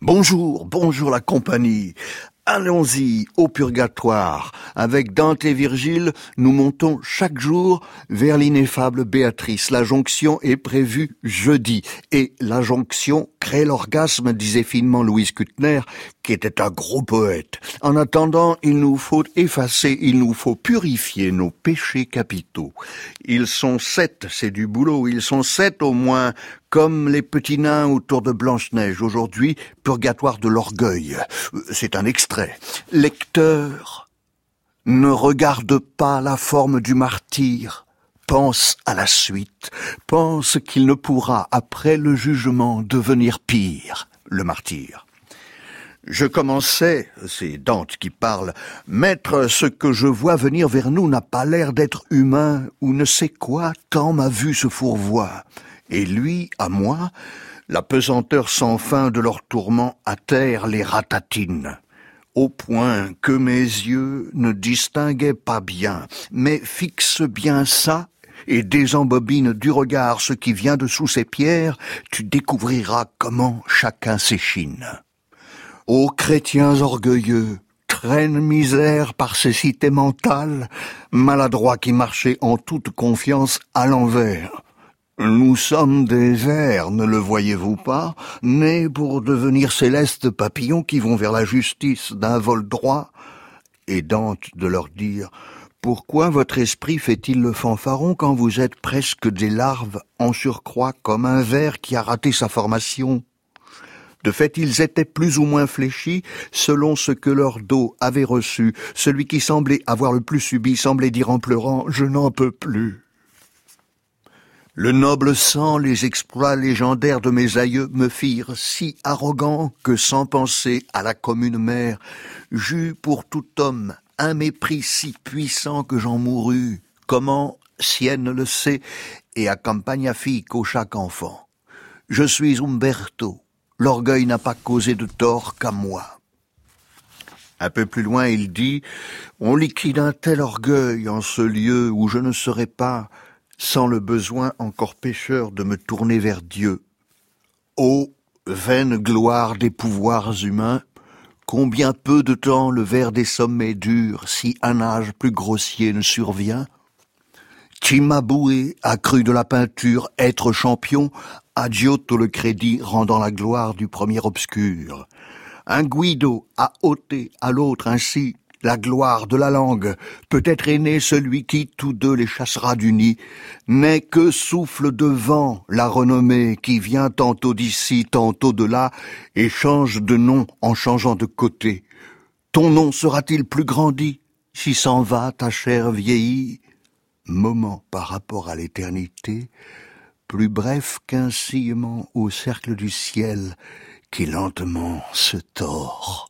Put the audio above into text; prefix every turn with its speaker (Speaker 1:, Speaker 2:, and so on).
Speaker 1: Bonjour, bonjour la compagnie. Allons-y au purgatoire. Avec Dante et Virgile, nous montons chaque jour vers l'ineffable Béatrice. La jonction est prévue jeudi. Et la jonction crée l'orgasme, disait finement Louise Kuttner, était un gros poète. En attendant, il nous faut effacer, il nous faut purifier nos péchés capitaux. Ils sont sept, c'est du boulot, ils sont sept au moins, comme les petits nains autour de Blanche-Neige. Aujourd'hui, purgatoire de l'orgueil. C'est un extrait. Lecteur, ne regarde pas la forme du martyr. Pense à la suite. Pense qu'il ne pourra, après le jugement, devenir pire, le martyr. Je commençais, c'est Dante qui parle, Maître, ce que je vois venir vers nous n'a pas l'air d'être humain ou ne sait quoi, tant ma vue se fourvoie et lui, à moi, la pesanteur sans fin de leurs tourments à terre les ratatine, au point que mes yeux ne distinguaient pas bien, mais fixe bien ça et désembobine du regard ce qui vient de sous ces pierres, tu découvriras comment chacun s'échine. Ô chrétiens orgueilleux, traîne misère par ces cités mentales, maladroits qui marchaient en toute confiance à l'envers, nous sommes des vers, ne le voyez-vous pas, nés pour devenir célestes papillons qui vont vers la justice d'un vol droit, et Dante de leur dire pourquoi votre esprit fait-il le fanfaron quand vous êtes presque des larves en surcroît comme un ver qui a raté sa formation? De fait, ils étaient plus ou moins fléchis selon ce que leur dos avait reçu. Celui qui semblait avoir le plus subi semblait dire en pleurant ⁇ Je n'en peux plus ⁇ le noble sang, les exploits légendaires de mes aïeux me firent si arrogant que sans penser à la commune mère, j'eus pour tout homme un mépris si puissant que j'en mourus. Comment, Sienne le sait, et à Campagna fico chaque enfant. Je suis Umberto. L'orgueil n'a pas causé de tort qu'à moi. Un peu plus loin, il dit, on liquide un tel orgueil en ce lieu où je ne serai pas, sans le besoin encore pécheur de me tourner vers Dieu. Ô vaine gloire des pouvoirs humains, combien peu de temps le ver des sommets dure si un âge plus grossier ne survient? Timaboué a cru de la peinture être champion, le crédit rendant la gloire du premier obscur. Un Guido a ôté à l'autre ainsi la gloire de la langue, peut-être est né celui qui tous deux les chassera du nid, n'est que souffle de vent la renommée qui vient tantôt d'ici, tantôt de là, et change de nom en changeant de côté. Ton nom sera-t-il plus grandi si s'en va ta chair vieillie Moment par rapport à l'éternité, plus bref qu'un sillement au cercle du ciel qui lentement se tord.